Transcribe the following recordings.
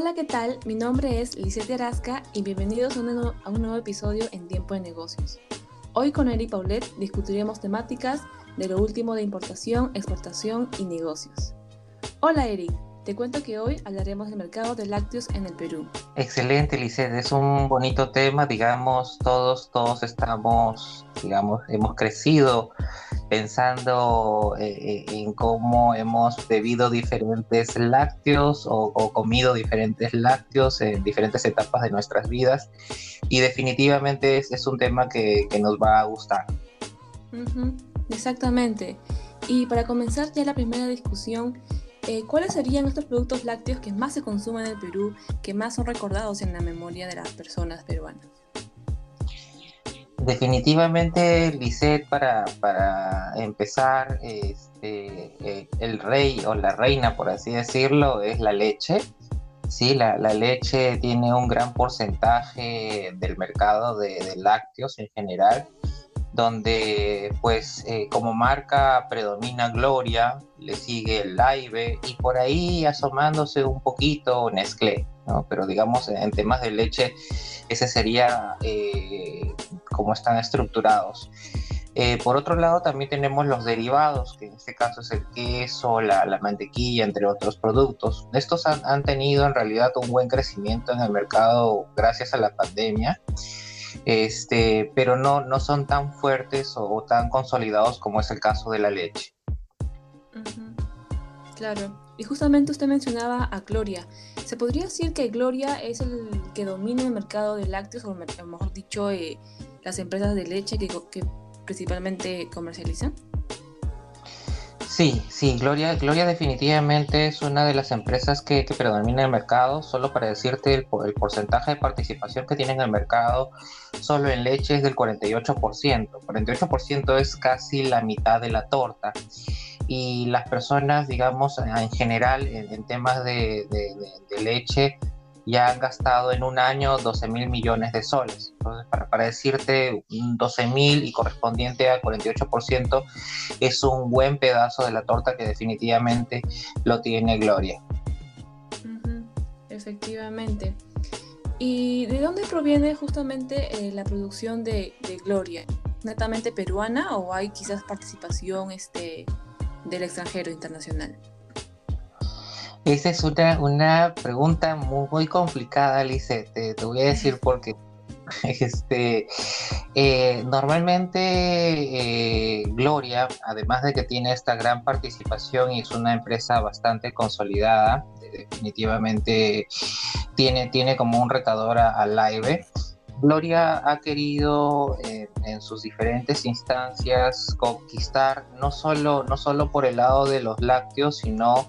Hola, ¿qué tal? Mi nombre es Lisette Arasca y bienvenidos a a un nuevo episodio en Tiempo de Negocios. Hoy con Eric Paulet discutiremos temáticas de lo último de importación, exportación y negocios. Hola Eric, te cuento que hoy hablaremos del mercado de lácteos en el Perú. Excelente, Lisset, es un bonito tema, digamos, todos, todos estamos, digamos, hemos crecido pensando eh, eh, en cómo hemos bebido diferentes lácteos o, comido diferentes lácteos en diferentes etapas de nuestras vidas y definitivamente es, un tema que, que, nos va a gustar. exactamente. Y para comenzar ya la primera discusión, eh, ¿cuáles serían estos productos lácteos que más se consumen en el Perú, que más son recordados en la memoria de las personas peruanas? Definitivamente, Lisette, para, para empezar, este, eh, el rey o la reina, por así decirlo, es la leche. Sí, la, leche tiene un gran porcentaje del mercado de, lácteos en general donde pues eh, como marca predomina Gloria, le sigue el Live y por ahí asomándose un poquito Nestlé, ¿no? Pero digamos en temas de leche ese sería eh, como están estructurados. Eh, por otro lado también tenemos los derivados, que en este caso es el queso, la, mantequilla, entre otros productos. Estos han, han tenido en realidad un buen crecimiento en el mercado gracias a la pandemia este, pero no, no son tan fuertes o, tan consolidados como es el caso de la leche. Claro, y justamente usted mencionaba a Gloria. ¿Se podría decir que Gloria es el que domina el mercado de lácteos, o mejor dicho, eh, las empresas de leche que, que principalmente comercializan? Sí, sí, Gloria, Gloria definitivamente es una de las empresas que, predomina el mercado. Solo para decirte el, porcentaje de participación que tiene en el mercado, solo en leche es del 48%. 48% es casi la mitad de la torta. Y las personas, digamos, en general, en, temas de leche, ya han gastado en un año 12 mil millones de soles. Entonces, para, para decirte, 12 mil y correspondiente al 48% es un buen pedazo de la torta que definitivamente lo tiene Gloria. Efectivamente. ¿Y de dónde proviene justamente eh, la producción de, de, Gloria? ¿Netamente peruana o hay quizás participación este, del extranjero internacional? Esa es una, una pregunta muy, complicada, Alice. Te, voy a decir por qué. Este, eh, normalmente eh, Gloria, además de que tiene esta gran participación y es una empresa bastante consolidada, definitivamente tiene, tiene como un retador al Live. Gloria ha querido eh, en sus diferentes instancias conquistar no solo, no solo por el lado de los lácteos, sino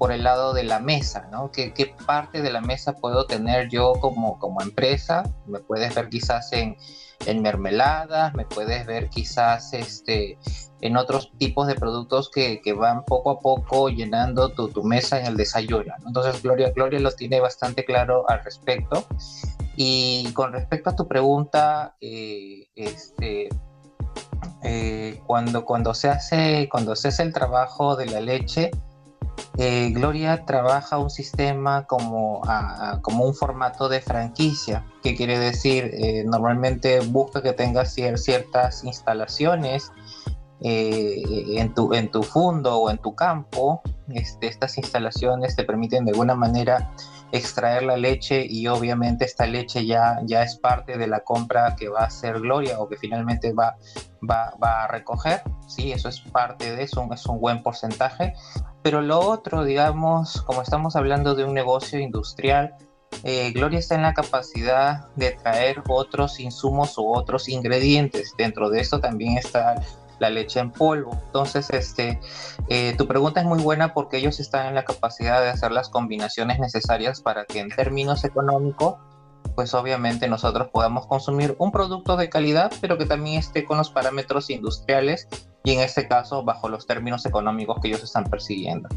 por el lado de la mesa, ¿no? ¿Qué, qué parte de la mesa puedo tener yo como, como empresa? Me puedes ver quizás en, en mermeladas, me puedes ver quizás este, en otros tipos de productos que, que van poco a poco llenando tu, tu mesa en el desayuno. Entonces Gloria, Gloria lo tiene bastante claro al respecto. Y con respecto a tu pregunta, eh, este, eh, cuando, cuando, se hace, cuando se hace el trabajo de la leche, eh, Gloria trabaja un sistema como, como un formato de franquicia, que quiere decir, eh, normalmente busca que tengas ciertas instalaciones eh, en, tu, en tu fondo o en tu campo. Este, estas instalaciones te permiten de alguna manera extraer la leche y obviamente esta leche ya, ya es parte de la compra que va a hacer Gloria o que finalmente va, va, va a recoger. Sí, eso es parte de eso, es un buen porcentaje. Pero lo otro, digamos, como estamos hablando de un negocio industrial, eh, Gloria está en la capacidad de traer otros insumos u otros ingredientes. Dentro de esto también está la leche en polvo. Entonces, este, eh, tu pregunta es muy buena porque ellos están en la capacidad de hacer las combinaciones necesarias para que en términos económicos, pues obviamente nosotros podamos consumir un producto de calidad, pero que también esté con los parámetros industriales y en este caso bajo los términos económicos que ellos están persiguiendo.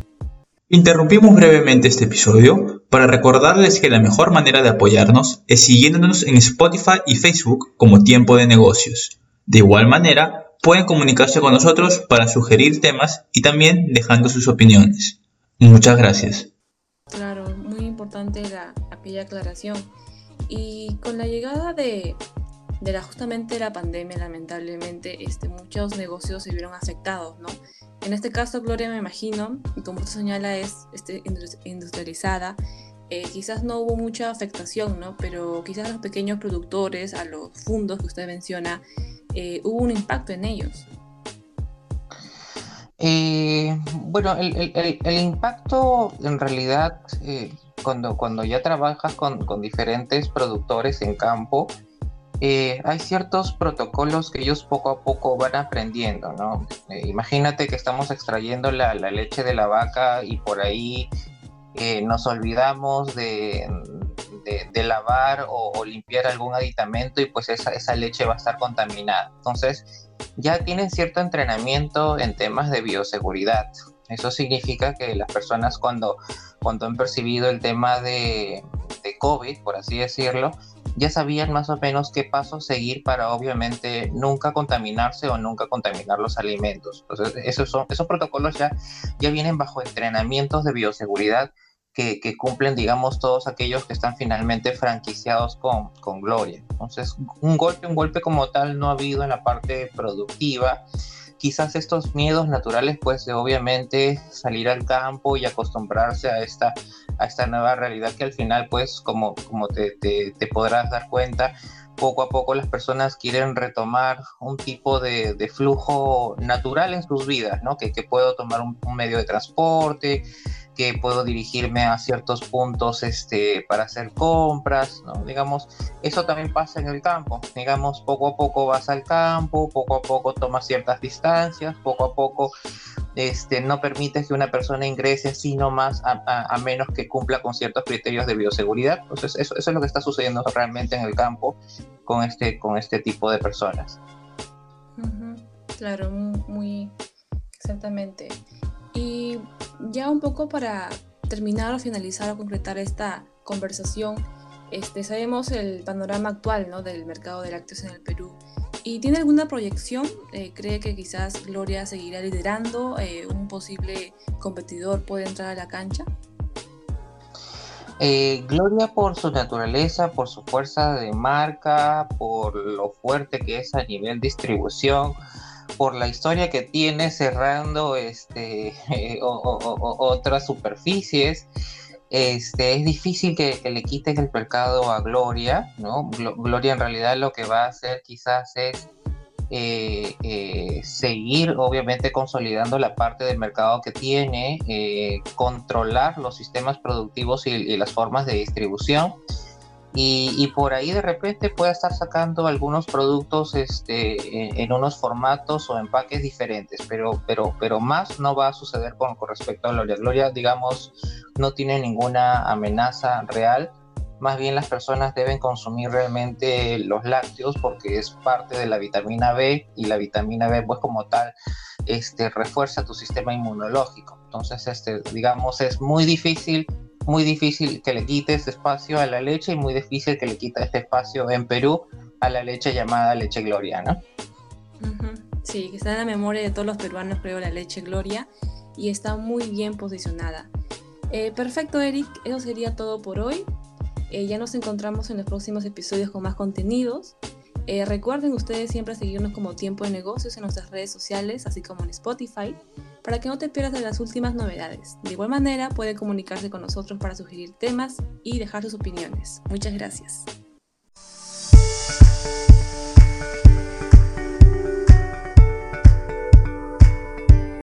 Interrumpimos brevemente este episodio para recordarles que la mejor manera de apoyarnos es siguiéndonos en Spotify y Facebook como Tiempo de Negocios. De igual manera, pueden comunicarse con nosotros para sugerir temas y también dejando sus opiniones. Muchas gracias. Claro, muy importante la, aquella aclaración. Y con la llegada de, de la, justamente la pandemia, lamentablemente, este, muchos negocios se vieron afectados, ¿no? En este caso, Gloria, me imagino, y como usted señala, es este, industrializada, eh, quizás no hubo mucha afectación, ¿no? Pero quizás a los pequeños productores, a los fundos que usted menciona, eh, hubo un impacto en ellos. Eh, bueno, el, impacto en realidad, cuando, cuando ya trabajas con, con, diferentes productores en campo, hay ciertos protocolos que ellos poco a poco van aprendiendo, ¿no? imagínate que estamos extrayendo la, leche de la vaca y por ahí nos olvidamos de, lavar o, limpiar algún aditamento y pues esa, esa leche va a estar contaminada. Entonces ya tienen cierto entrenamiento en temas de bioseguridad. Eso significa que las personas cuando, cuando han percibido el tema de COVID, por así decirlo, ya sabían más o menos qué pasos seguir para obviamente nunca contaminarse o nunca contaminar los alimentos. Entonces, esos, son, esos protocolos ya, ya vienen bajo entrenamientos de bioseguridad que, cumplen, digamos, todos aquellos que están finalmente franquiciados con, con Gloria. Entonces, un golpe, un golpe como tal no ha habido en la parte productiva. Quizás estos miedos naturales, pues, de obviamente salir al campo y acostumbrarse a esta, a esta nueva realidad que al final, pues, como, como te, podrás dar cuenta, poco a poco las personas quieren retomar un tipo de, flujo natural en sus vidas, ¿no? Que, puedo tomar un medio de transporte, que puedo dirigirme a ciertos puntos este, para hacer compras, ¿no? digamos, eso también pasa en el campo, digamos, poco a poco vas al campo, poco a poco tomas ciertas distancias, poco a poco este, no permites que una persona ingrese así nomás a, menos que cumpla con ciertos criterios de bioseguridad, entonces eso, eso es lo que está sucediendo realmente en el campo con este, con este tipo de personas. Claro, muy exactamente. Y ya un poco para terminar o finalizar o concretar esta conversación, este, sabemos el panorama actual ¿no? del mercado de lácteos en el Perú. ¿Y tiene alguna proyección? Eh, ¿Cree que quizás Gloria seguirá liderando? Eh, ¿Un posible competidor puede entrar a la cancha? Eh, Gloria por su naturaleza, por su fuerza de marca, por lo fuerte que es a nivel distribución, por la historia que tiene cerrando este, otras superficies. Este, es difícil que, le quiten el mercado a Gloria, ¿no? Gloria en realidad lo que va a hacer quizás es eh, eh, seguir obviamente consolidando la parte del mercado que tiene, eh, controlar los sistemas productivos y, las formas de distribución y, por ahí de repente puede estar sacando algunos productos este, en, unos formatos o empaques diferentes, pero, pero, pero más no va a suceder con, con respecto a Gloria. Gloria, digamos, no tiene ninguna amenaza real. Más bien las personas deben consumir realmente los lácteos porque es parte de la vitamina B y la vitamina B pues como tal este, refuerza tu sistema inmunológico. Entonces, este, digamos, es muy difícil muy difícil que le quite este espacio a la leche y muy difícil que le quite este espacio en Perú a la leche llamada leche Gloria, ¿no? Sí, que está en la memoria de todos los peruanos, creo, la leche Gloria y está muy bien posicionada. Eh, perfecto, Eric, eso sería todo por hoy. Eh, ya nos encontramos en los próximos episodios con más contenidos. Eh, recuerden ustedes siempre seguirnos como Tiempo de Negocios en nuestras redes sociales, así como en Spotify para que no te pierdas de las últimas novedades. De igual manera, pueden comunicarse con nosotros para sugerir temas y dejar sus opiniones. Muchas gracias.